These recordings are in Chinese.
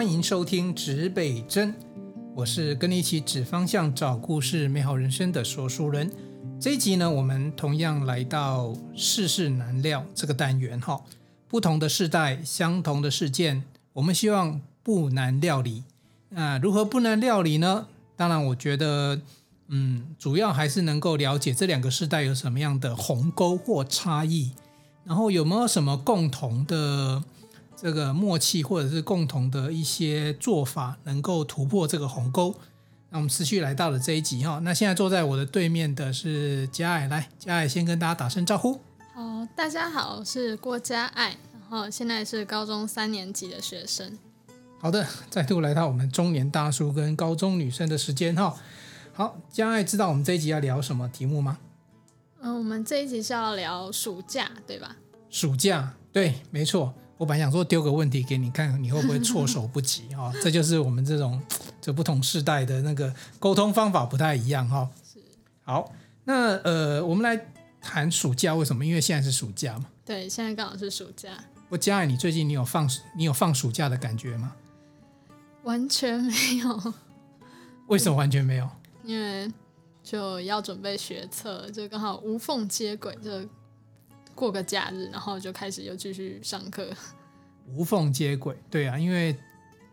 欢迎收听指北针，我是跟你一起指方向、找故事、美好人生的说书人。这一集呢，我们同样来到世事难料这个单元哈。不同的世代，相同的事件，我们希望不难料理。那如何不难料理呢？当然，我觉得，嗯，主要还是能够了解这两个世代有什么样的鸿沟或差异，然后有没有什么共同的。这个默契，或者是共同的一些做法，能够突破这个鸿沟。那我们持续来到了这一集哈。那现在坐在我的对面的是佳爱，来，佳爱先跟大家打声招呼。好，大家好，我是郭佳爱，然后现在是高中三年级的学生。好的，再度来到我们中年大叔跟高中女生的时间哈。好，佳爱知道我们这一集要聊什么题目吗？嗯，我们这一集是要聊暑假，对吧？暑假，对，没错。我本来想说丢个问题给你看，你会不会措手不及 啊？这就是我们这种这不同世代的那个沟通方法不太一样哈。是。好，那呃，我们来谈暑假为什么？因为现在是暑假嘛。对，现在刚好是暑假。我佳爱，你最近你有放你有放暑假的感觉吗？完全没有。为什么完全没有？因为就要准备学测，就刚好无缝接轨就。过个假日，然后就开始又继续上课，无缝接轨。对啊，因为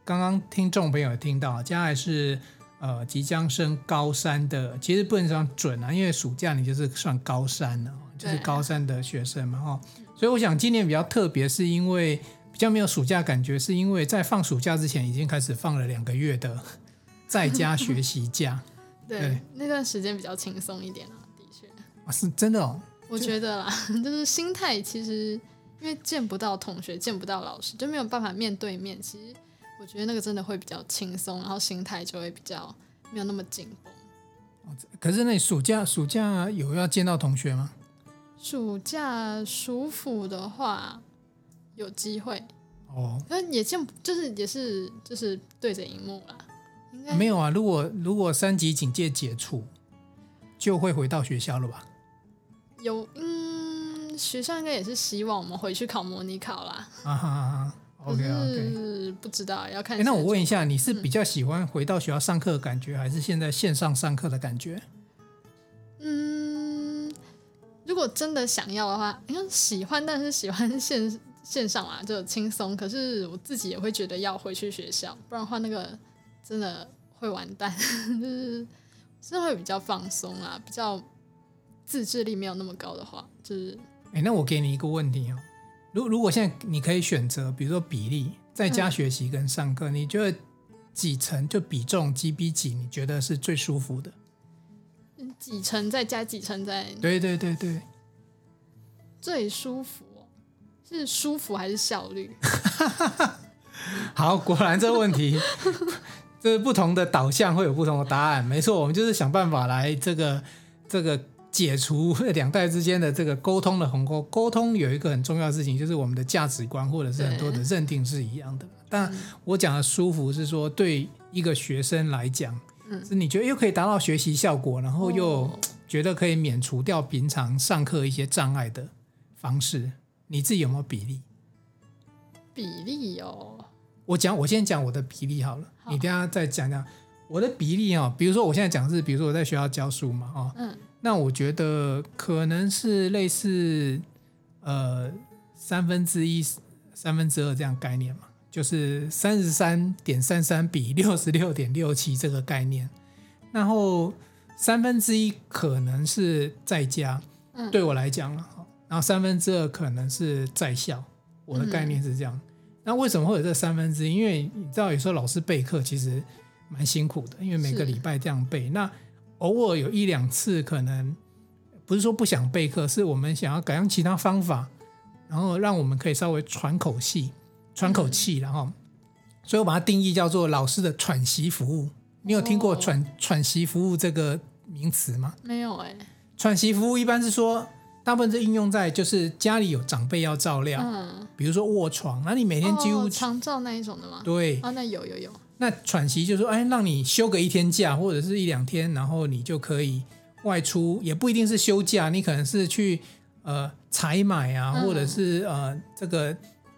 刚刚听众朋友也听到，将来是呃即将升高三的，其实不能算准啊，因为暑假你就是算高三了，就是高三的学生嘛哈。所以我想今年比较特别，是因为比较没有暑假感觉，是因为在放暑假之前已经开始放了两个月的在家学习假。对，对那段时间比较轻松一点啊，的确啊，是真的哦。我觉得啦，就是心态其实因为见不到同学，见不到老师，就没有办法面对面。其实我觉得那个真的会比较轻松，然后心态就会比较没有那么紧绷。可是那暑假暑假有要见到同学吗？暑假暑辅的话有机会哦，那也见就是也是就是对着荧幕啦。应该没有啊，如果如果三级警戒解除，就会回到学校了吧？有，嗯，学校应该也是希望我们回去考模拟考啦。啊哈哈，OK OK，不知道要看。那我问一下，你是比较喜欢回到学校上课的感觉，嗯、还是现在线上上课的感觉？嗯，如果真的想要的话，应该喜欢，但是喜欢线线上啊，就轻松。可是我自己也会觉得要回去学校，不然的话那个真的会完蛋，就是真的会比较放松啊，比较。自制力没有那么高的话，就是哎，那我给你一个问题哦，如如果现在你可以选择，比如说比例，在家学习跟上课，嗯、你觉得几成就比重几比几？你觉得是最舒服的？几成再加，几成再？对对对对，最舒服是舒服还是效率？好，果然这个问题，这是不同的导向会有不同的答案。没错，我们就是想办法来这个这个。解除两代之间的这个沟通的鸿沟。沟通有一个很重要的事情，就是我们的价值观或者是很多的认定是一样的。但我讲的舒服是说，对一个学生来讲，是你觉得又可以达到学习效果，然后又觉得可以免除掉平常上课一些障碍的方式。你自己有没有比例？比例哦，我讲，我先讲我的比例好了，你等下再讲讲我的比例哦。比如说我现在讲是，比如说我在学校教书嘛，哦，嗯。那我觉得可能是类似，呃，三分之一、三分之二这样概念嘛，就是三十三点三三比六十六点六七这个概念。然后三分之一可能是在家，对我来讲了，然后三分之二可能是在校，我的概念是这样。那为什么会有这三分之一？因为你知道，有时候老师备课其实蛮辛苦的，因为每个礼拜这样备。那偶尔有一两次，可能不是说不想备课，是我们想要改用其他方法，然后让我们可以稍微喘口气、喘口气，然后，所以我把它定义叫做老师的喘息服务。你有听过喘喘息服务这个名词吗？没有哎。喘息服务一般是说，大部分是应用在就是家里有长辈要照料，嗯，比如说卧床，那你每天几乎长照那一种的吗？对，啊，那有有有。那喘息就是说，哎，让你休个一天假，或者是一两天，然后你就可以外出，也不一定是休假，你可能是去呃采买啊，或者是呃这个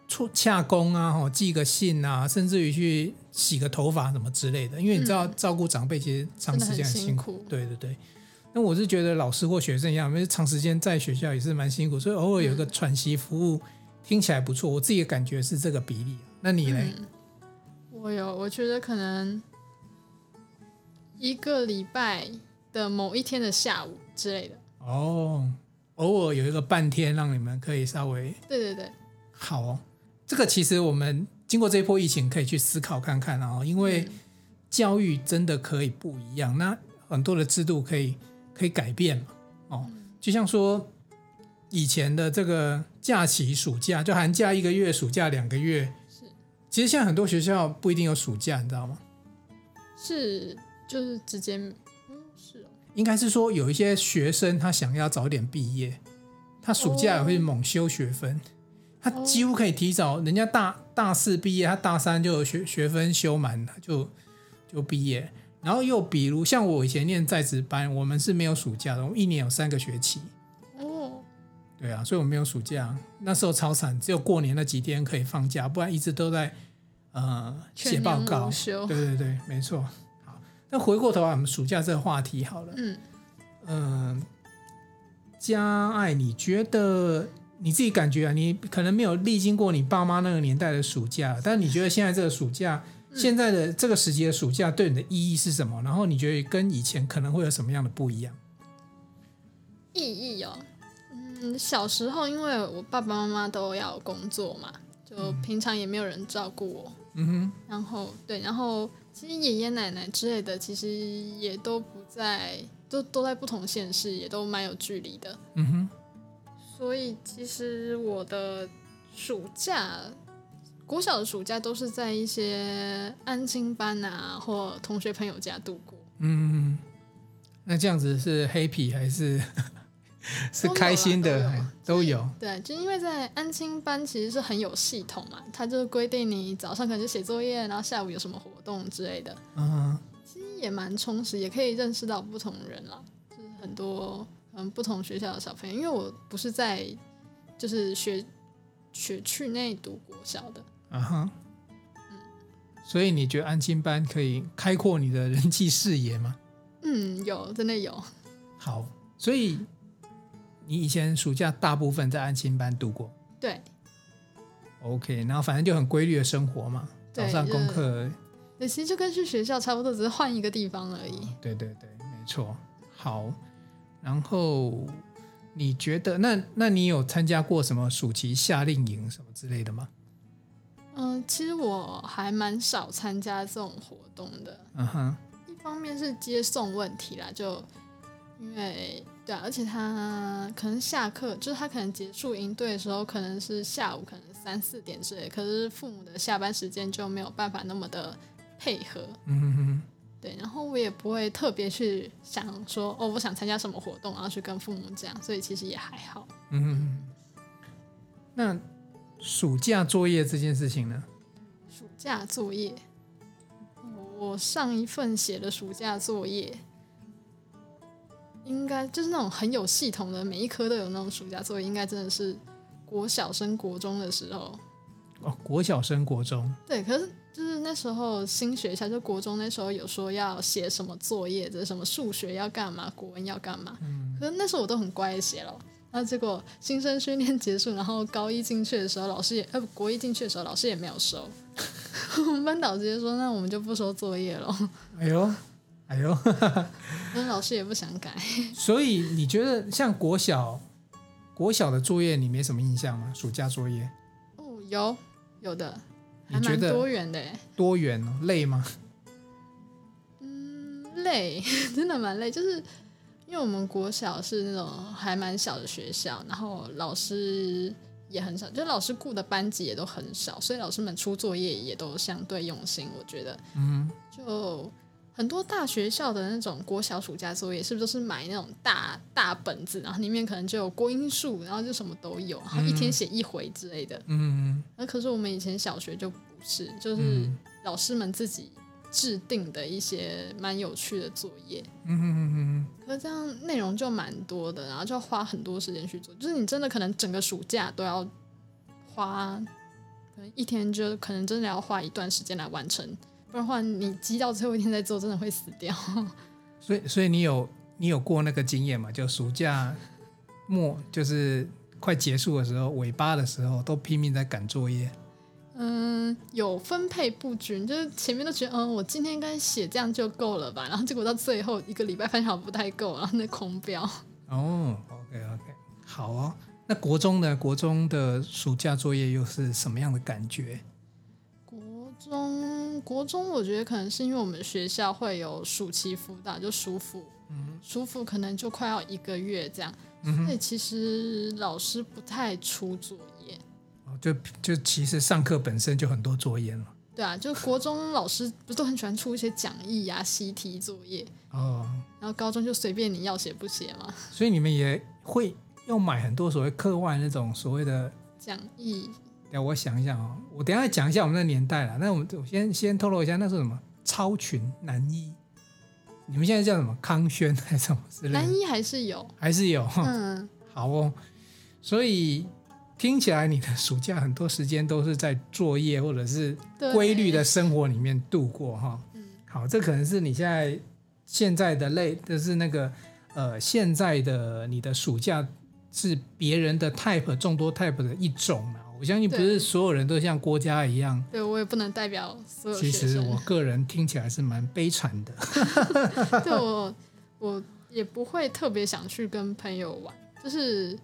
出洽工啊，哈，寄个信啊，甚至于去洗个头发什么之类的。因为你知道，照顾长辈其实长时间很辛苦。辛苦对对对。那我是觉得老师或学生一样，因为长时间在学校也是蛮辛苦，所以偶尔有一个喘息服务，听起来不错。我自己的感觉是这个比例。那你呢？嗯、我有，我觉得可能一个礼拜的某一天的下午之类的。哦，偶尔有一个半天，让你们可以稍微……对对对，好哦。这个其实我们经过这一波疫情，可以去思考看看啊，因为教育真的可以不一样。那很多的制度可以。可以改变嘛？哦，就像说以前的这个假期，暑假就寒假一个月，暑假两个月。其实现在很多学校不一定有暑假，你知道吗？是，就是直接，嗯，是哦。应该是说有一些学生他想要早点毕业，他暑假也会猛修学分，他几乎可以提早，人家大大四毕业，他大三就有学学分修满，了就就毕业。然后又比如像我以前念在职班，我们是没有暑假的，我们一年有三个学期。哦，对啊，所以我们没有暑假，那时候超惨，只有过年那几天可以放假，不然一直都在呃写报告。对对对，没错。好，那回过头来我们暑假这个话题好了。嗯嗯，佳爱，你觉得你自己感觉啊？你可能没有历经过你爸妈那个年代的暑假，但你觉得现在这个暑假？现在的这个时节的暑假对你的意义是什么？然后你觉得跟以前可能会有什么样的不一样？意义哦，嗯，小时候因为我爸爸妈妈都要工作嘛，就平常也没有人照顾我。嗯哼。然后对，然后其实爷爷奶奶之类的，其实也都不在，都都在不同县市，也都蛮有距离的。嗯哼。所以其实我的暑假。国小的暑假都是在一些安亲班啊，或同学朋友家度过。嗯，那这样子是 happy 还是 是开心的？都有。对，就因为在安亲班其实是很有系统嘛，他就是规定你早上可能就写作业，然后下午有什么活动之类的。嗯，其实也蛮充实，也可以认识到不同人啦，就是很多嗯不同学校的小朋友。因为我不是在就是学学区内读国小的。啊哈，嗯，所以你觉得安亲班可以开阔你的人际视野吗？嗯，有，真的有。好，所以你以前暑假大部分在安亲班度过？对。OK，然后反正就很规律的生活嘛，早上功课。对，其实就跟去学校差不多，只是换一个地方而已。对对对，没错。好，然后你觉得那那你有参加过什么暑期夏令营什么之类的吗？嗯，其实我还蛮少参加这种活动的。嗯哼，一方面是接送问题啦，就因为对啊，而且他可能下课，就是他可能结束营队的时候，可能是下午，可能三四点之类，可是父母的下班时间就没有办法那么的配合。嗯哼哼，对，然后我也不会特别去想说，哦，我想参加什么活动，然后去跟父母讲，所以其实也还好。嗯哼，那。暑假作业这件事情呢？暑假作业，我上一份写的暑假作业，应该就是那种很有系统的，每一科都有那种暑假作业，应该真的是国小升国中的时候。哦，国小升国中。对，可是就是那时候新学校，就国中那时候有说要写什么作业，就是什么数学要干嘛，国文要干嘛。嗯。可是那时候我都很乖的写了。然后结果新生训练结束，然后高一进去的时候，老师也呃国一进去的时候，老师也没有收。我们班导直接说：“那我们就不收作业了。”哎呦，哎呦，那老师也不想改。所以你觉得像国小国小的作业，你没什么印象吗？暑假作业？哦，有有的，还蛮多元的。多元哦，累吗？嗯，累，真的蛮累，就是。因为我们国小是那种还蛮小的学校，然后老师也很少，就老师雇的班级也都很少，所以老师们出作业也都相对用心。我觉得，嗯，就很多大学校的那种国小暑假作业，是不是都是买那种大大本子，然后里面可能就有国英数，然后就什么都有，然后一天写一回之类的。嗯，那可是我们以前小学就不是，就是老师们自己。制定的一些蛮有趣的作业，嗯嗯嗯嗯，可是这样内容就蛮多的，然后就要花很多时间去做，就是你真的可能整个暑假都要花可能一天就可能真的要花一段时间来完成，不然的话你积到最后一天再做，真的会死掉。所以，所以你有你有过那个经验嘛？就暑假末，就是快结束的时候，尾巴的时候，都拼命在赶作业。嗯，有分配不均，就是前面都觉得，嗯，我今天应该写这样就够了吧，然后结果到最后一个礼拜发现好像不太够，然后那空标。哦，OK OK，好哦。那国中的国中的暑假作业又是什么样的感觉？国中，我觉得可能是因为我们学校会有暑期辅导，就暑辅，嗯，暑辅可能就快要一个月这样，嗯，所以其实老师不太出作业。就就其实上课本身就很多作业了。对啊，就国中老师不是都很喜欢出一些讲义呀、啊、习题作业哦。然后高中就随便你要写不写嘛。所以你们也会要买很多所谓课外那种所谓的讲义。对，我想一下哦，我等一下讲一下我们那年代了。那我们我先先透露一下，那是什么超群男一？你们现在叫什么康轩还是什么之类的？男一还是有，还是有。嗯，好哦。所以。听起来你的暑假很多时间都是在作业或者是规律的生活里面度过哈。好，这可能是你现在现在的类，就是那个呃，现在的你的暑假是别人的 type 众多 type 的一种嘛。我相信不是所有人都像郭嘉一样。对，我也不能代表所有。其实我个人听起来是蛮悲惨的。对，我我也不会特别想去跟朋友玩，就是。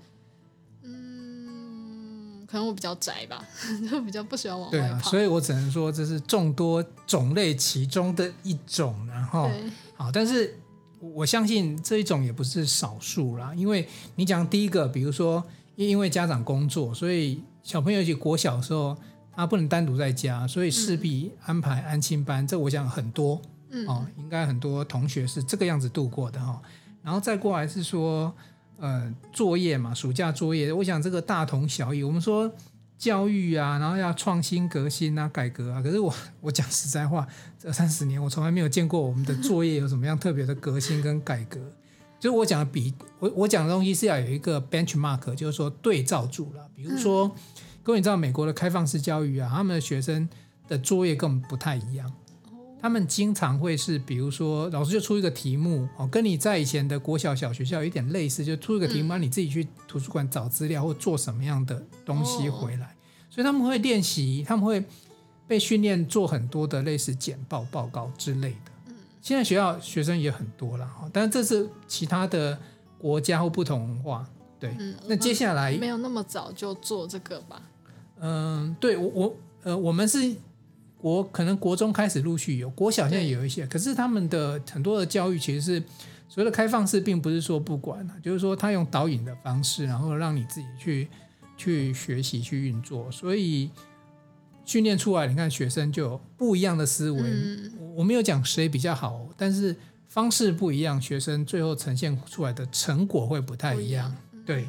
嗯可能我比较宅吧，就比较不喜欢往外跑。对啊，所以我只能说这是众多种类其中的一种，然后好，但是我相信这一种也不是少数啦。因为你讲第一个，比如说因为家长工作，所以小朋友去国小的时候，他不能单独在家，所以势必安排安亲班。嗯、这我想很多，嗯，哦，应该很多同学是这个样子度过的哈。然后再过来是说。呃，作业嘛，暑假作业，我想这个大同小异。我们说教育啊，然后要创新革新啊，改革啊。可是我 我讲实在话，这三十年我从来没有见过我们的作业有什么样特别的革新跟改革。就是我讲的比我我讲的东西是要有一个 benchmark，就是说对照住了。比如说，各位你知道美国的开放式教育啊，他们的学生的作业跟我们不太一样。他们经常会是，比如说老师就出一个题目哦，跟你在以前的国小小学校有点类似，就出一个题目，让你自己去图书馆找资料或做什么样的东西回来。所以他们会练习，他们会被训练做很多的类似简报、报告之类的。现在学校学生也很多了哈，但是这是其他的国家或不同文化。对，那接下来没有那么早就做这个吧？嗯，对我我呃，我们是。国可能国中开始陆续有，国小现在有一些，可是他们的很多的教育其实是所谓的开放式，并不是说不管，就是说他用导引的方式，然后让你自己去去学习去运作，所以训练出来，你看学生就有不一样的思维。嗯、我没有讲谁比较好，但是方式不一样，学生最后呈现出来的成果会不太一样。对，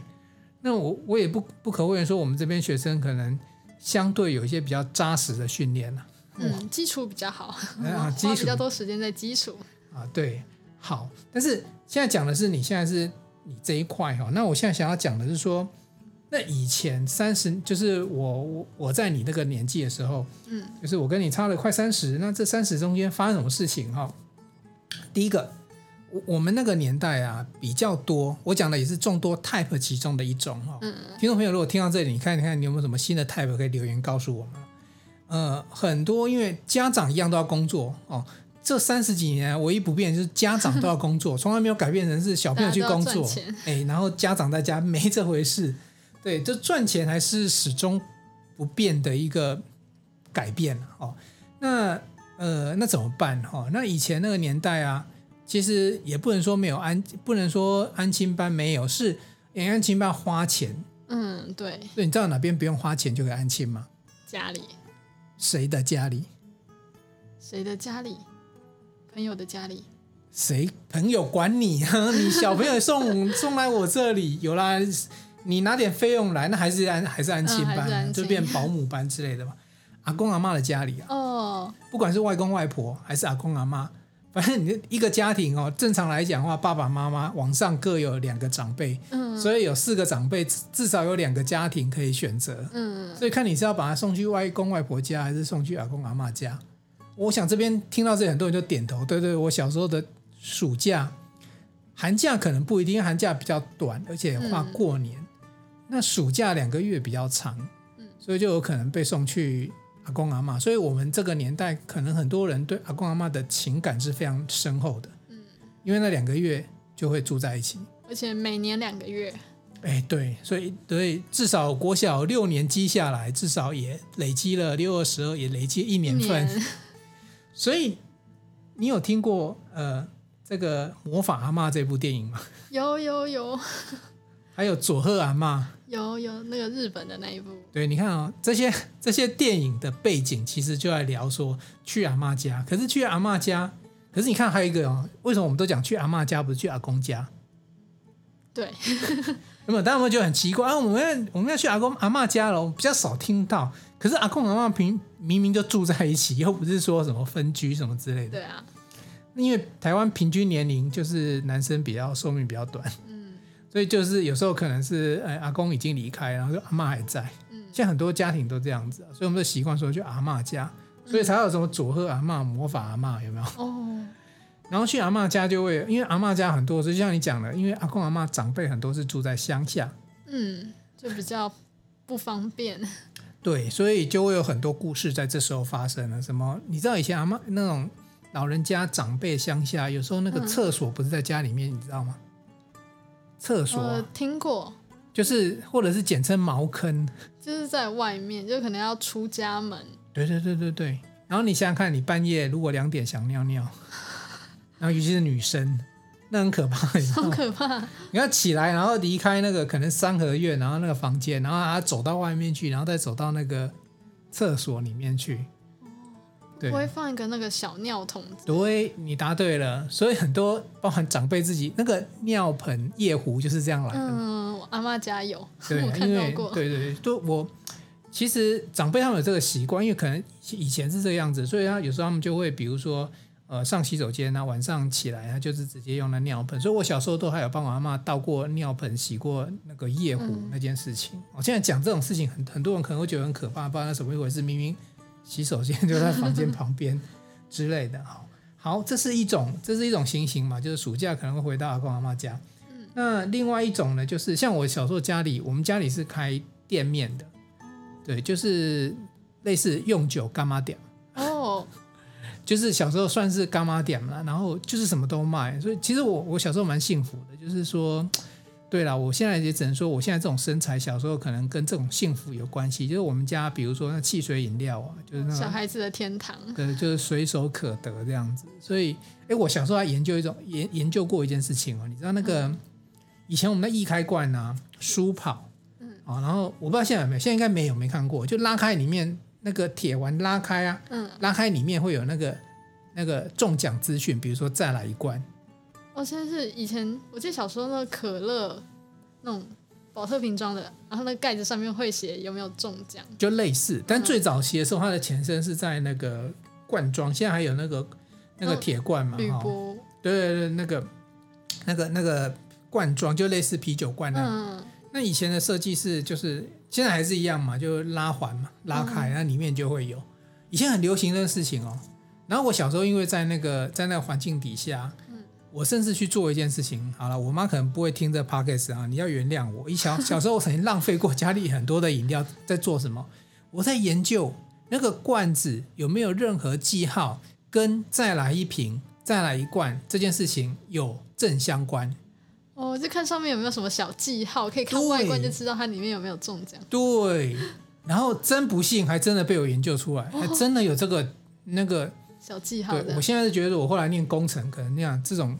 那我我也不不可讳言说，我们这边学生可能相对有一些比较扎实的训练了。嗯，基础比较好，啊，花比较多时间在基础啊。对，好，但是现在讲的是你现在是你这一块哈。那我现在想要讲的是说，那以前三十，就是我我我在你那个年纪的时候，嗯，就是我跟你差了快三十，那这三十中间发生什么事情哈？第一个，我我们那个年代啊比较多，我讲的也是众多 type 其中的一种哈。嗯，听众朋友，如果听到这里，你看你看你有没有什么新的 type 可以留言告诉我们？呃，很多因为家长一样都要工作哦。这三十几年唯一不变就是家长都要工作，从来没有改变成是小朋友去工作，哎，然后家长在家没这回事。对，这赚钱还是始终不变的一个改变哦。那呃，那怎么办哈、哦？那以前那个年代啊，其实也不能说没有安，不能说安亲班没有，是安亲班花钱。嗯，对。所以你知道哪边不用花钱就可以安亲吗？家里。谁的家里？谁的家里？朋友的家里？谁朋友管你啊？你小朋友送 送来我这里，有啦，你拿点费用来，那还是安还是安亲班，嗯、就变保姆班之类的嘛。阿公阿妈的家里啊，哦，不管是外公外婆还是阿公阿妈，反正你一个家庭哦，正常来讲的话，爸爸妈妈往上各有两个长辈，嗯，所以有四个长辈，至少有两个家庭可以选择，嗯，所以看你是要把他送去外公外婆家，还是送去阿公阿妈家。我想这边听到这里，很多人就点头，对对，我小时候的暑假、寒假可能不一定，因为寒假比较短，而且跨过年，嗯、那暑假两个月比较长，所以就有可能被送去。阿公阿妈，所以我们这个年代可能很多人对阿公阿妈的情感是非常深厚的，嗯，因为那两个月就会住在一起，而且每年两个月，哎，对，所以对，至少国小六年积下来，至少也累积了六二十二，也累积一年份，年 所以你有听过呃这个魔法阿妈这部电影吗？有有有，还有佐贺阿嬷。有有那个日本的那一部，对，你看啊、哦，这些这些电影的背景其实就在聊说去阿嬷家，可是去阿嬷家，可是你看还有一个哦，为什么我们都讲去阿嬷家，不是去阿公家？对，那么大家会觉得很奇怪？啊，我们要我们要去阿公阿嬷家了，我比较少听到，可是阿公阿嬷平明明就住在一起，又不是说什么分居什么之类的。对啊，因为台湾平均年龄就是男生比较寿命比较短。所以就是有时候可能是，哎，阿公已经离开，然后就阿妈还在。嗯，现在很多家庭都这样子，所以我们就习惯说去阿嬷家，所以才有什么佐贺阿嬷、魔法阿嬷，有没有？哦。然后去阿嬷家就会，因为阿嬷家很多，就像你讲的，因为阿公阿嬷长辈很多是住在乡下，嗯，就比较不方便。对，所以就会有很多故事在这时候发生了。什么？你知道以前阿嬷那种老人家长辈乡下，有时候那个厕所不是在家里面，你知道吗？厕所、啊、听过，就是或者是简称茅坑，就是在外面，就可能要出家门。对对对对对。然后你想想看，你半夜如果两点想尿尿，然后尤其是女生，那很可怕，很可怕。你要起来，然后离开那个可能三合院，然后那个房间，然后还要走到外面去，然后再走到那个厕所里面去。对，我会放一个那个小尿桶。对，你答对了。所以很多包含长辈自己那个尿盆、夜壶就是这样来的。嗯，我阿嬷家有，对，我看到过。对对对，都我其实长辈他们有这个习惯，因为可能以前是这个样子，所以他有时候他们就会比如说呃上洗手间，啊晚上起来啊就是直接用那尿盆。所以我小时候都还有帮我阿嬷倒过尿盆、洗过那个夜壶那件事情。我、嗯、现在讲这种事情，很很多人可能会觉得很可怕，不知道那什么一回事，明明。洗手间 就在房间旁边之类的，好，好，这是一种，这是一种情形嘛，就是暑假可能会回到阿公阿妈家。那另外一种呢，就是像我小时候家里，我们家里是开店面的，对，就是类似用酒干妈店哦，就是小时候算是干妈店了，然后就是什么都卖，所以其实我我小时候蛮幸福的，就是说。对了，我现在也只能说，我现在这种身材，小时候可能跟这种幸福有关系。就是我们家，比如说那汽水饮料啊，就是那小孩子的天堂，对，就是随手可得这样子。所以，哎，我小时候还研究一种研研究过一件事情哦，你知道那个、嗯、以前我们的易开罐啊，书跑，嗯，啊，然后我不知道现在有没有，现在应该没有，没看过。就拉开里面那个铁环，拉开啊，嗯，拉开里面会有那个那个中奖资讯，比如说再来一罐。哦，现在是以前，我记得小时候那个可乐，那种宝特瓶装的，然后那个盖子上面会写有没有中奖，就类似。但最早期的时候，它的前身是在那个罐装，现在还有那个那个铁罐嘛，哈、哦。对对对，那个那个那个罐装就类似啤酒罐那样。嗯、那以前的设计是就是现在还是一样嘛，就拉环嘛，拉开，那、嗯、里面就会有。以前很流行的事情哦。然后我小时候因为在那个在那个环境底下。我甚至去做一件事情，好了，我妈可能不会听这 podcast 啊，你要原谅我。一小小时候，我曾经浪费过家里很多的饮料，在做什么？我在研究那个罐子有没有任何记号，跟再来一瓶、再来一罐这件事情有正相关。哦，就看上面有没有什么小记号，可以看外观就知道它里面有没有中奖。对，然后真不幸，还真的被我研究出来，还真的有这个那个。小记号。对，我现在是觉得，我后来念工程，可能那样这种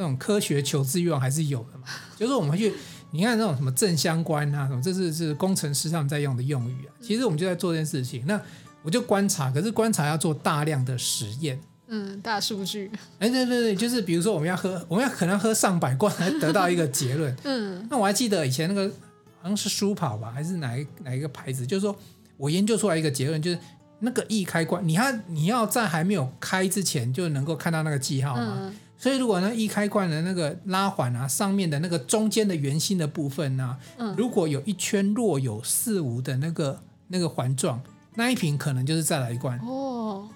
这种科学求知欲望还是有的嘛。就是我们去，你看那种什么正相关啊，什么这是是工程师他们在用的用语啊。其实我们就在做这件事情。那我就观察，可是观察要做大量的实验。嗯，大数据。哎，对对对，就是比如说我们要喝，我们要可能喝上百罐才 得到一个结论。嗯。那我还记得以前那个好像是舒跑吧，还是哪一哪一个牌子？就是说我研究出来一个结论，就是。那个易开关，你看你要在还没有开之前就能够看到那个记号嘛。嗯、所以如果那一开罐的那个拉环啊，上面的那个中间的圆心的部分呢、啊，嗯、如果有一圈若有似无的那个那个环状，那一瓶可能就是再来一罐哦。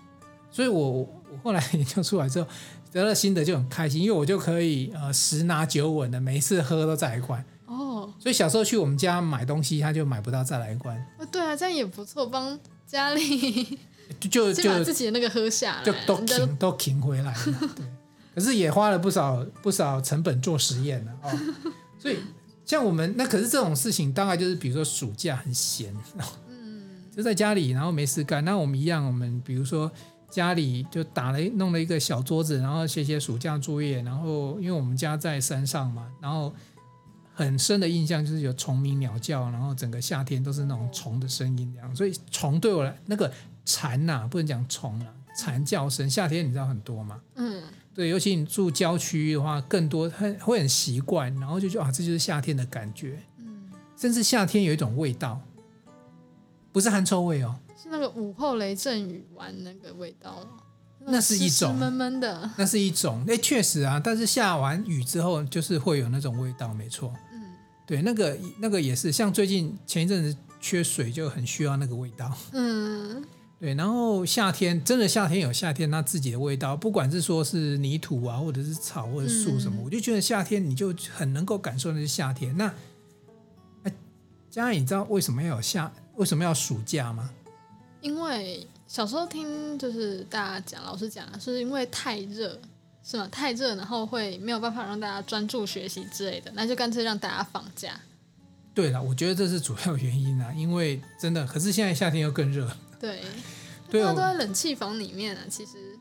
所以我我后来研究出来之后，得了心得就很开心，因为我就可以呃十拿九稳的，每一次喝都再来一罐。哦，所以小时候去我们家买东西，他就买不到再来一罐。哦，对啊，这样也不错，帮家里 就就 把自己的那个喝下来，就都停都停回来了。对，可是也花了不少不少成本做实验了哦。所以像我们那可是这种事情，大概就是比如说暑假很闲，嗯，就在家里，然后没事干。那我们一样，我们比如说家里就打了弄了一个小桌子，然后写写暑假作业。然后因为我们家在山上嘛，然后。很深的印象就是有虫鸣鸟叫，然后整个夏天都是那种虫的声音这样，所以虫对我来那个蝉呐、啊，不能讲虫了，蝉叫声，夏天你知道很多吗？嗯，对，尤其你住郊区的话，更多很会很习惯，然后就觉得啊，这就是夏天的感觉，嗯，甚至夏天有一种味道，不是汗臭味哦，是那个午后雷阵雨完那个味道。那是一种闷闷的，那是一种，哎，确实啊，但是下完雨之后，就是会有那种味道，没错。嗯，对，那个那个也是，像最近前一阵子缺水，就很需要那个味道。嗯，对，然后夏天真的夏天有夏天它自己的味道，不管是说是泥土啊，或者是草或者树什么，嗯、我就觉得夏天你就很能够感受那是夏天。那，哎，佳颖，你知道为什么要有夏，为什么要暑假吗？因为。小时候听就是大家讲，老师讲是因为太热，是吗？太热，然后会没有办法让大家专注学习之类的，那就干脆让大家放假。对了，我觉得这是主要原因啊，因为真的，可是现在夏天又更热。对，对，都在冷气房里面啊，其实。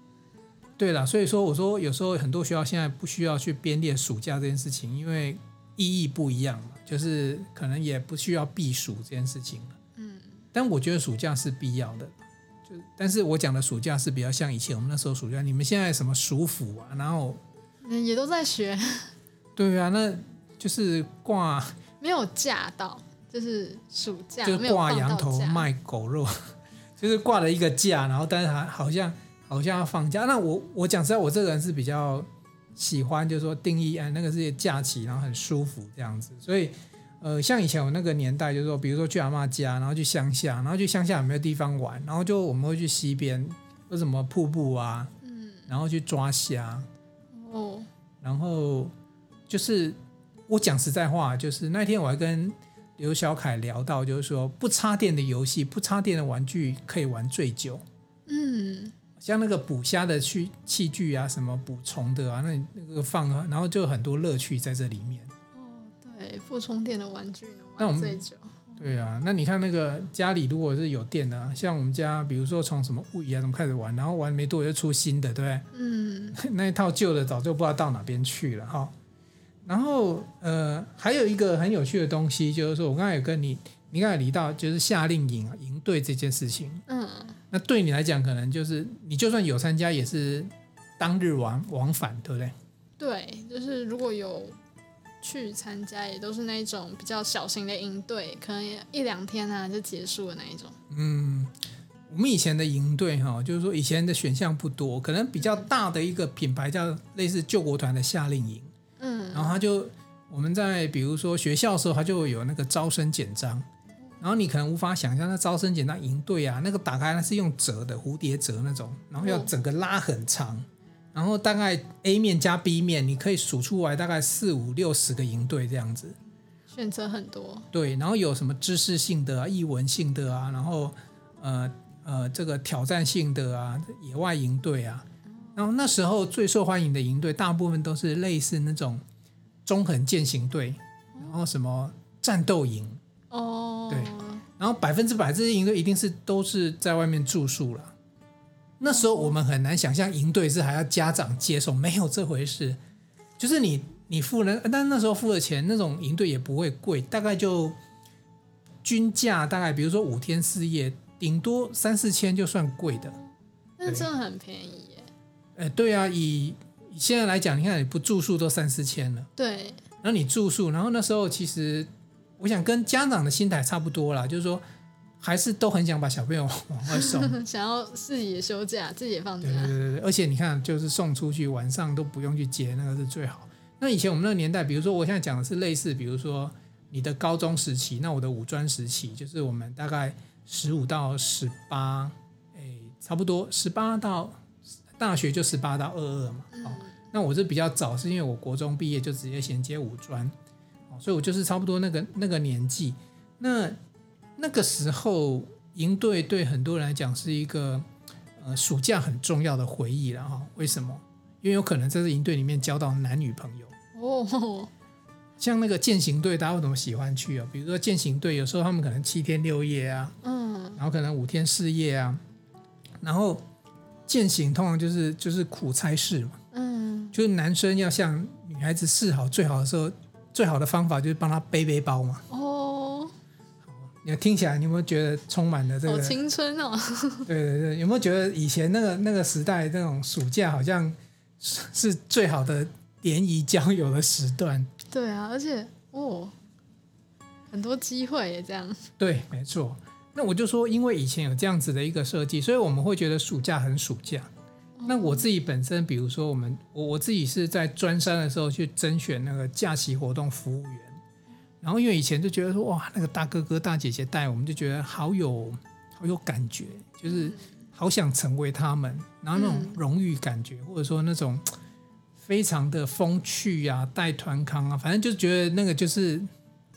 对了，所以说我说有时候很多学校现在不需要去编列暑假这件事情，因为意义不一样嘛，就是可能也不需要避暑这件事情。嗯，但我觉得暑假是必要的。就但是我讲的暑假是比较像以前我们那时候暑假，你们现在什么暑辅啊，然后也都在学。对啊，那就是挂没有假到，就是暑假就挂羊头卖狗肉，就是挂了一个假，然后但是还好像好像要放假。那我我讲实在，我这个人是比较喜欢，就是说定义啊，那个是假期，然后很舒服这样子，所以。呃，像以前我那个年代，就是说，比如说去阿妈家，然后去乡下，然后去乡下有没有地方玩，然后就我们会去溪边，或什么瀑布啊，嗯，然后去抓虾，哦，然后就是我讲实在话，就是那天我还跟刘小凯聊到，就是说不插电的游戏，不插电的玩具可以玩最久，嗯，像那个捕虾的去器具啊，什么捕虫的啊，那那个放，然后就很多乐趣在这里面。哦，对不充电的玩具能玩最久。对啊，那你看那个家里如果是有电的，啊，像我们家，比如说从什么物语啊什么开始玩，然后玩没多久就出新的，对不对？嗯。那一套旧的早就不知道到哪边去了哈。然后呃，还有一个很有趣的东西，就是说我刚才有跟你，你刚才提到就是夏令营啊营队这件事情。嗯。那对你来讲，可能就是你就算有参加，也是当日往往返，对不对？对，就是如果有。去参加也都是那种比较小型的营队，可能一两天啊就结束的那一种。嗯，我们以前的营队哈，就是说以前的选项不多，可能比较大的一个品牌叫类似救国团的夏令营。嗯，然后他就我们在比如说学校的时候，他就有那个招生简章，然后你可能无法想象那招生简章营队啊，那个打开那是用折的蝴蝶折那种，然后要整个拉很长。然后大概 A 面加 B 面，你可以数出来大概四五六十个营队这样子，选择很多。对，然后有什么知识性的啊、译文性的啊，然后呃呃这个挑战性的啊、野外营队啊。然后那时候最受欢迎的营队，大部分都是类似那种中横践行队，然后什么战斗营哦，对，然后百分之百这些营队一定是都是在外面住宿了。那时候我们很难想象营队是还要家长接送，没有这回事。就是你你付了，但那时候付的钱，那种营队也不会贵，大概就均价大概，比如说五天四夜，顶多三四千就算贵的。那真的很便宜耶。哎，对啊，以现在来讲，你看你不住宿都三四千了。对。然后你住宿，然后那时候其实我想跟家长的心态差不多啦，就是说。还是都很想把小朋友 往外送，想要自己也休假，自己也放假。对对对对，而且你看，就是送出去，晚上都不用去接，那个是最好。那以前我们那个年代，比如说我现在讲的是类似，比如说你的高中时期，那我的五专时期，就是我们大概十五到十八，哎，差不多十八到大学就十八到二二嘛。哦，那我是比较早，是因为我国中毕业就直接衔接五专，哦，所以我就是差不多那个那个年纪。那那个时候营队对很多人来讲是一个呃暑假很重要的回忆了哈。为什么？因为有可能在这营队里面交到男女朋友哦。像那个践行队，大家为什么喜欢去啊？比如说践行队，有时候他们可能七天六夜啊，嗯，然后可能五天四夜啊。然后健行通常就是就是苦差事嘛，嗯，就是男生要向女孩子示好，最好的时候，最好的方法就是帮她背背包嘛。哦你听起来，你有没有觉得充满了这个青春哦？对对对，有没有觉得以前那个那个时代那种暑假好像是最好的联谊交友的时段？对啊，而且哦，很多机会也这样。对，没错。那我就说，因为以前有这样子的一个设计，所以我们会觉得暑假很暑假。那我自己本身，比如说我们我我自己是在专三的时候去甄选那个假期活动服务员。然后因为以前就觉得说哇，那个大哥哥大姐姐带我们，就觉得好有好有感觉，就是好想成为他们，然后那种荣誉感觉，或者说那种非常的风趣啊，带团康啊，反正就觉得那个就是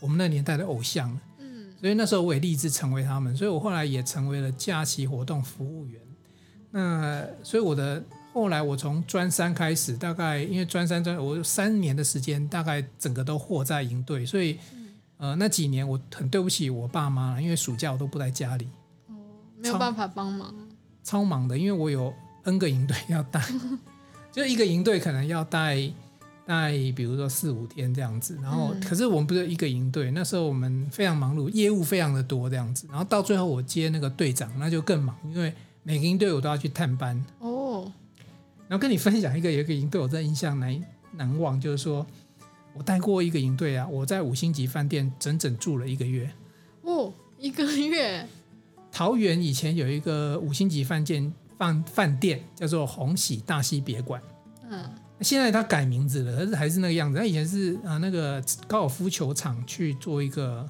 我们那年代的偶像。嗯，所以那时候我也立志成为他们，所以我后来也成为了假期活动服务员。那所以我的后来我从专三开始，大概因为专三专我三年的时间，大概整个都活在营队，所以。呃，那几年我很对不起我爸妈，因为暑假我都不在家里，哦，没有办法帮忙，超忙的，因为我有 N 个营队要带，就一个营队可能要带带，比如说四五天这样子，然后、嗯、可是我们不是一个营队，那时候我们非常忙碌，业务非常的多这样子，然后到最后我接那个队长，那就更忙，因为每个营队我都要去探班哦，然后跟你分享一个有一个营队我真的印象难难忘，就是说。我带过一个营队啊，我在五星级饭店整整住了一个月。哦，一个月。桃园以前有一个五星级饭店饭饭店叫做鸿禧大溪别馆。嗯。现在他改名字了，但是还是那个样子。他以前是啊那个高尔夫球场去做一个，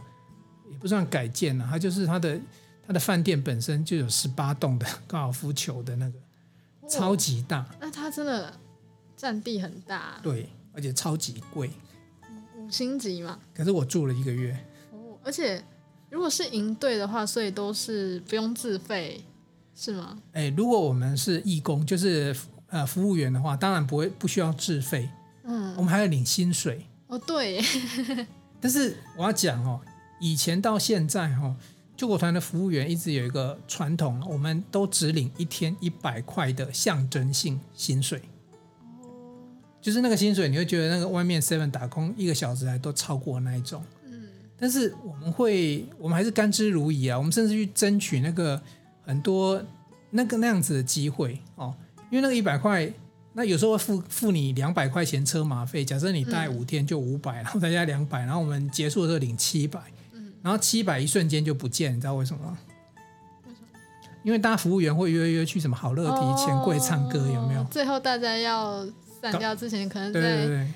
也不算改建了，它就是他的他的饭店本身就有十八栋的 高尔夫球的那个，哦，超级大。那他真的占地很大。对，而且超级贵。五星级嘛，可是我住了一个月哦，而且如果是营队的话，所以都是不用自费，是吗？哎，如果我们是义工，就是呃服务员的话，当然不会不需要自费，嗯，我们还要领薪水哦，对。但是我要讲哦，以前到现在哈、哦，救国团的服务员一直有一个传统，我们都只领一天一百块的象征性薪水。就是那个薪水，你会觉得那个外面 seven 打工一个小时还都超过那一种。嗯，但是我们会，我们还是甘之如饴啊。我们甚至去争取那个很多那个那样子的机会哦。因为那个一百块，那有时候会付付你两百块钱车马费。假设你待五天就五百，然后再加两百，然后我们结束的时候领七百。嗯，然后七百一瞬间就不见，你知道为什么吗？为什么？因为大家服务员会约约去什么好乐迪、钱柜唱歌，有没有？最后大家要。散掉之前可能在对对对，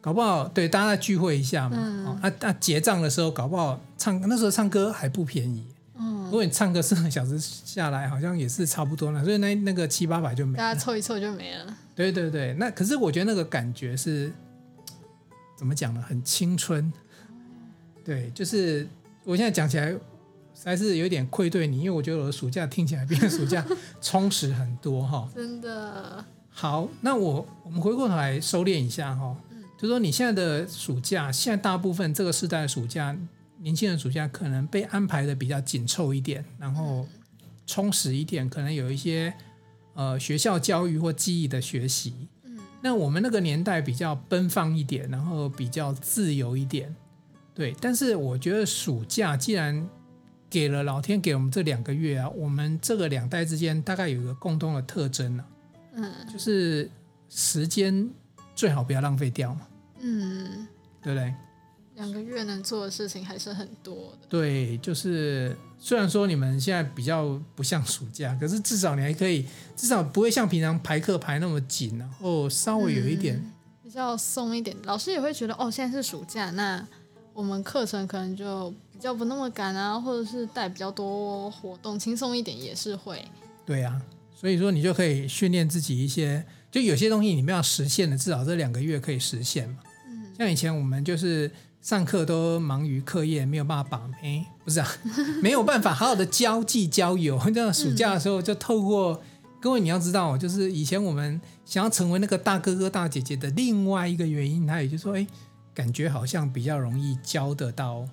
搞不好对大家聚会一下嘛。嗯、啊啊！结账的时候搞不好唱那时候唱歌还不便宜。嗯，如果你唱歌四个小时下来，好像也是差不多了。所以那那个七八百就没了，大家凑一凑就没了。对对对，那可是我觉得那个感觉是怎么讲呢？很青春。对，就是我现在讲起来还是有点愧对你，因为我觉得我的暑假听起来比暑假 充实很多哈。真的。好，那我我们回过头来收敛一下哈，嗯，就说你现在的暑假，现在大部分这个时代的暑假，年轻人暑假可能被安排的比较紧凑一点，然后充实一点，可能有一些呃学校教育或记忆的学习。嗯，那我们那个年代比较奔放一点，然后比较自由一点，对。但是我觉得暑假既然给了老天给我们这两个月啊，我们这个两代之间大概有一个共同的特征呢。嗯，就是时间最好不要浪费掉嘛。嗯，对不对？两个月能做的事情还是很多的。对，就是虽然说你们现在比较不像暑假，可是至少你还可以，至少不会像平常排课排那么紧，然后稍微有一点、嗯、比较松一点。老师也会觉得哦，现在是暑假，那我们课程可能就比较不那么赶啊，或者是带比较多活动，轻松一点也是会。对啊，所以说你就可以训练自己一些，就有些东西你们要实现的，至少这两个月可以实现嘛。嗯，像以前我们就是。上课都忙于课业，没有办法把妹，不是啊，没有办法好好的交际交友。这样暑假的时候，就透过、嗯、各位你要知道，就是以前我们想要成为那个大哥哥大姐姐的另外一个原因，他也就是说，哎，感觉好像比较容易交得到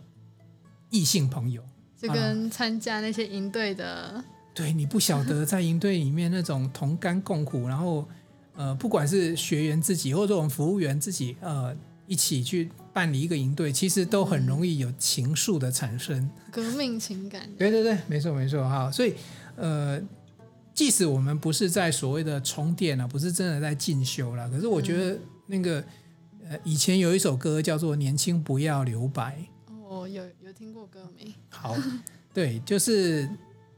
异性朋友，就跟参加那些营队的，啊、对你不晓得在营队里面那种同甘共苦，然后呃，不管是学员自己或者我们服务员自己，呃。一起去办理一个营队，其实都很容易有情愫的产生，革命情感。对对对，没错没错哈。所以呃，即使我们不是在所谓的充电啊，不是真的在进修了，可是我觉得那个、嗯、呃，以前有一首歌叫做《年轻不要留白》。哦，有有听过歌没？好，对，就是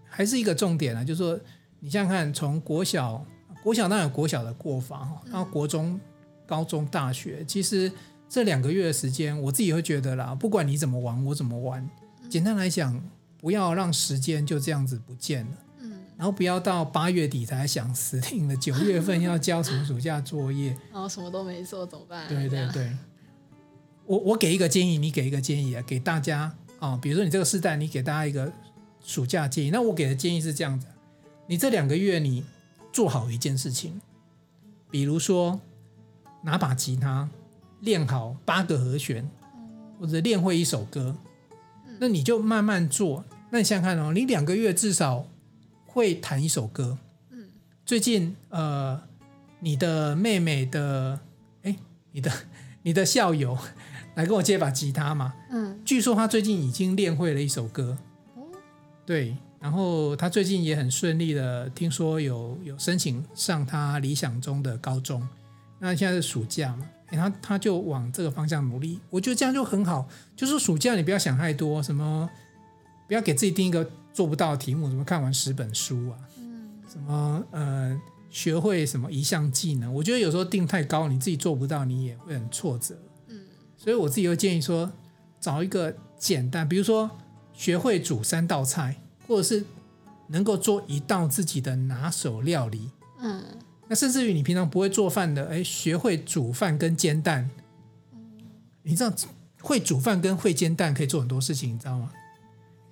还是一个重点啊，就是说你想想看，从国小，国小当然有国小的过法哈，然后国中、嗯、高中、大学，其实。这两个月的时间，我自己会觉得啦，不管你怎么玩，我怎么玩，简单来讲，不要让时间就这样子不见了。嗯，然后不要到八月底才想死定了，九月份要交什么暑假作业，然 后什么都没做怎么办？对对对，我我给一个建议，你给一个建议啊，给大家啊，比如说你这个时代，你给大家一个暑假建议，那我给的建议是这样子，你这两个月你做好一件事情，比如说拿把吉他。练好八个和弦，或者练会一首歌，那你就慢慢做。那你想想看哦，你两个月至少会弹一首歌。最近呃，你的妹妹的，哎，你的 你的校友 来跟我借把吉他嘛。嗯，据说他最近已经练会了一首歌。对，然后他最近也很顺利的，听说有有申请上他理想中的高中。那现在是暑假嘛？然后他就往这个方向努力，我觉得这样就很好。就是暑假你不要想太多，什么不要给自己定一个做不到的题目，什么看完十本书啊，嗯，什么呃学会什么一项技能，我觉得有时候定太高，你自己做不到，你也会很挫折。嗯，所以我自己会建议说，找一个简单，比如说学会煮三道菜，或者是能够做一道自己的拿手料理。嗯。那甚至于你平常不会做饭的，哎，学会煮饭跟煎蛋，你知道会煮饭跟会煎蛋可以做很多事情，你知道吗？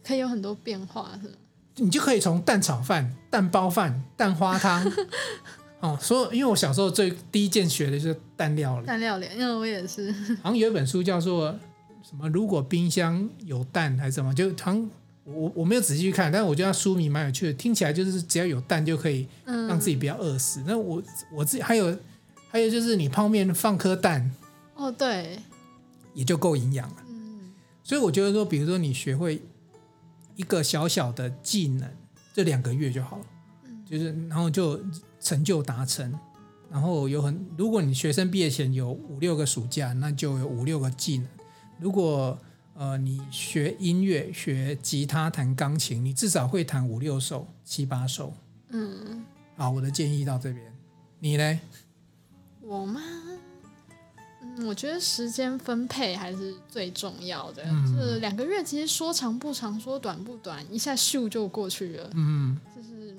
可以有很多变化，是吗？你就可以从蛋炒饭、蛋包饭、蛋花汤，哦，所以因为我小时候最第一件学的就是蛋料理，蛋料理，因为我也是。好像有一本书叫做什么？如果冰箱有蛋还是什么？就好像。我我没有仔细去看，但是我觉得书名蛮有趣的，听起来就是只要有蛋就可以让自己不要饿死。嗯、那我我自己还有还有就是你泡面放颗蛋，哦对，也就够营养了。嗯，所以我觉得说，比如说你学会一个小小的技能，这两个月就好了。嗯，就是然后就成就达成，然后有很如果你学生毕业前有五六个暑假，那就有五六个技能。如果呃，你学音乐，学吉他、弹钢琴，你至少会弹五六首、七八首。嗯，好，我的建议到这边，你呢？我吗？嗯，我觉得时间分配还是最重要的。嗯，就是两个月，其实说长不长，说短不短，一下咻就过去了。嗯，就是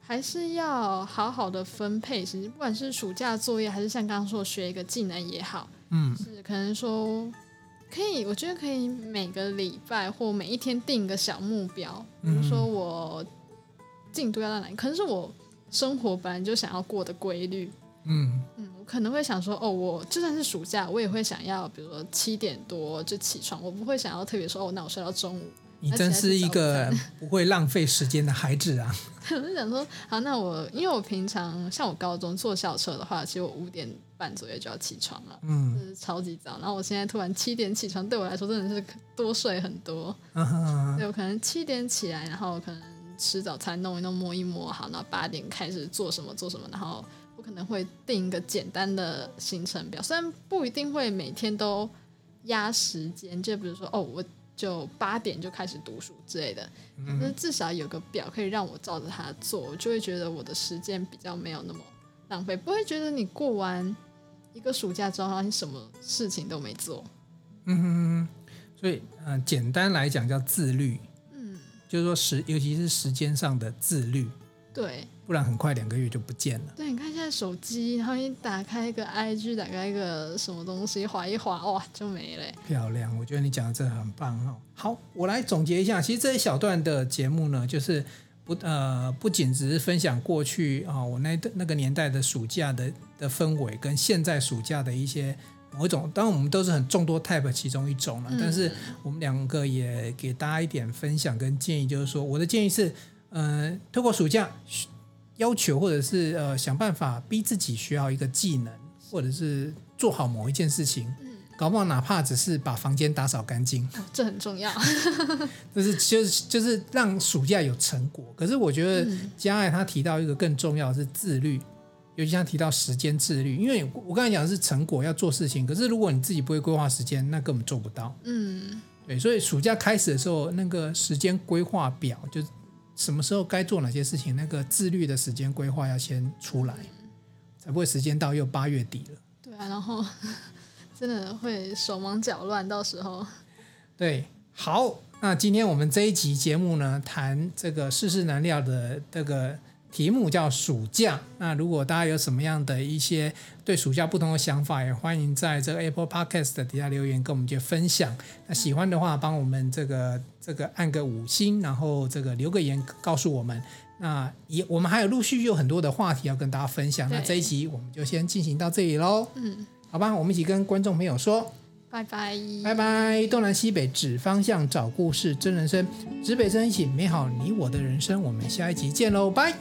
还是要好好的分配。其实不管是暑假作业，还是像刚刚说学一个技能也好，嗯，是可能说。可以，我觉得可以每个礼拜或每一天定一个小目标，比如说我进度要到哪里，可能是我生活本来就想要过的规律。嗯嗯，我可能会想说，哦，我就算是暑假，我也会想要，比如说七点多就起床，我不会想要特别说，哦，那我睡到中午。你真是一个 不会浪费时间的孩子啊！我就想说，好，那我因为我平常像我高中坐校车的话，其实我五点半左右就要起床了，嗯，就是超级早。然后我现在突然七点起床，对我来说真的是多睡很多。嗯哼，对，我可能七点起来，然后可能吃早餐，弄一弄，摸一摸，好，然后八点开始做什么做什么，然后我可能会定一个简单的行程表，虽然不一定会每天都。压时间，就比如说哦，我就八点就开始读书之类的，那、嗯、至少有个表可以让我照着它做，我就会觉得我的时间比较没有那么浪费，不会觉得你过完一个暑假之后，你什么事情都没做。嗯哼哼，所以嗯、呃，简单来讲叫自律，嗯，就是说时，尤其是时间上的自律。对，不然很快两个月就不见了。对，你看现在手机，然后你打开一个 IG，打开一个什么东西，划一划，哇，就没了。漂亮，我觉得你讲的这很棒哈。好，我来总结一下，其实这一小段的节目呢，就是不呃，不仅只是分享过去啊，我那那个年代的暑假的的氛围，跟现在暑假的一些某一种，当然我们都是很众多 type 其中一种了，嗯、但是我们两个也给大家一点分享跟建议，就是说，我的建议是。呃，透过暑假要求，或者是呃想办法逼自己学好一个技能，或者是做好某一件事情，嗯，搞不好哪怕只是把房间打扫干净，哦，这很重要。就是就是就是让暑假有成果。可是我觉得嘉爱他提到一个更重要的是自律，尤其像提到时间自律，因为我刚才讲的是成果要做事情，可是如果你自己不会规划时间，那根本做不到。嗯，对，所以暑假开始的时候，那个时间规划表就是。什么时候该做哪些事情？那个自律的时间规划要先出来，才不会时间到又八月底了。对啊，然后 真的会手忙脚乱，到时候。对，好，那今天我们这一集节目呢，谈这个世事难料的这个。题目叫暑假。那如果大家有什么样的一些对暑假不同的想法，也欢迎在这个 Apple Podcast 的底下留言跟我们去分享。那喜欢的话，帮我们这个这个按个五星，然后这个留个言告诉我们。那也我们还有陆续有很多的话题要跟大家分享。那这一集我们就先进行到这里喽。嗯，好吧，我们一起跟观众朋友说拜拜，拜拜。东南西北指方向，找故事，真人生，指北针一起美好你我的人生。我们下一集见喽，拜。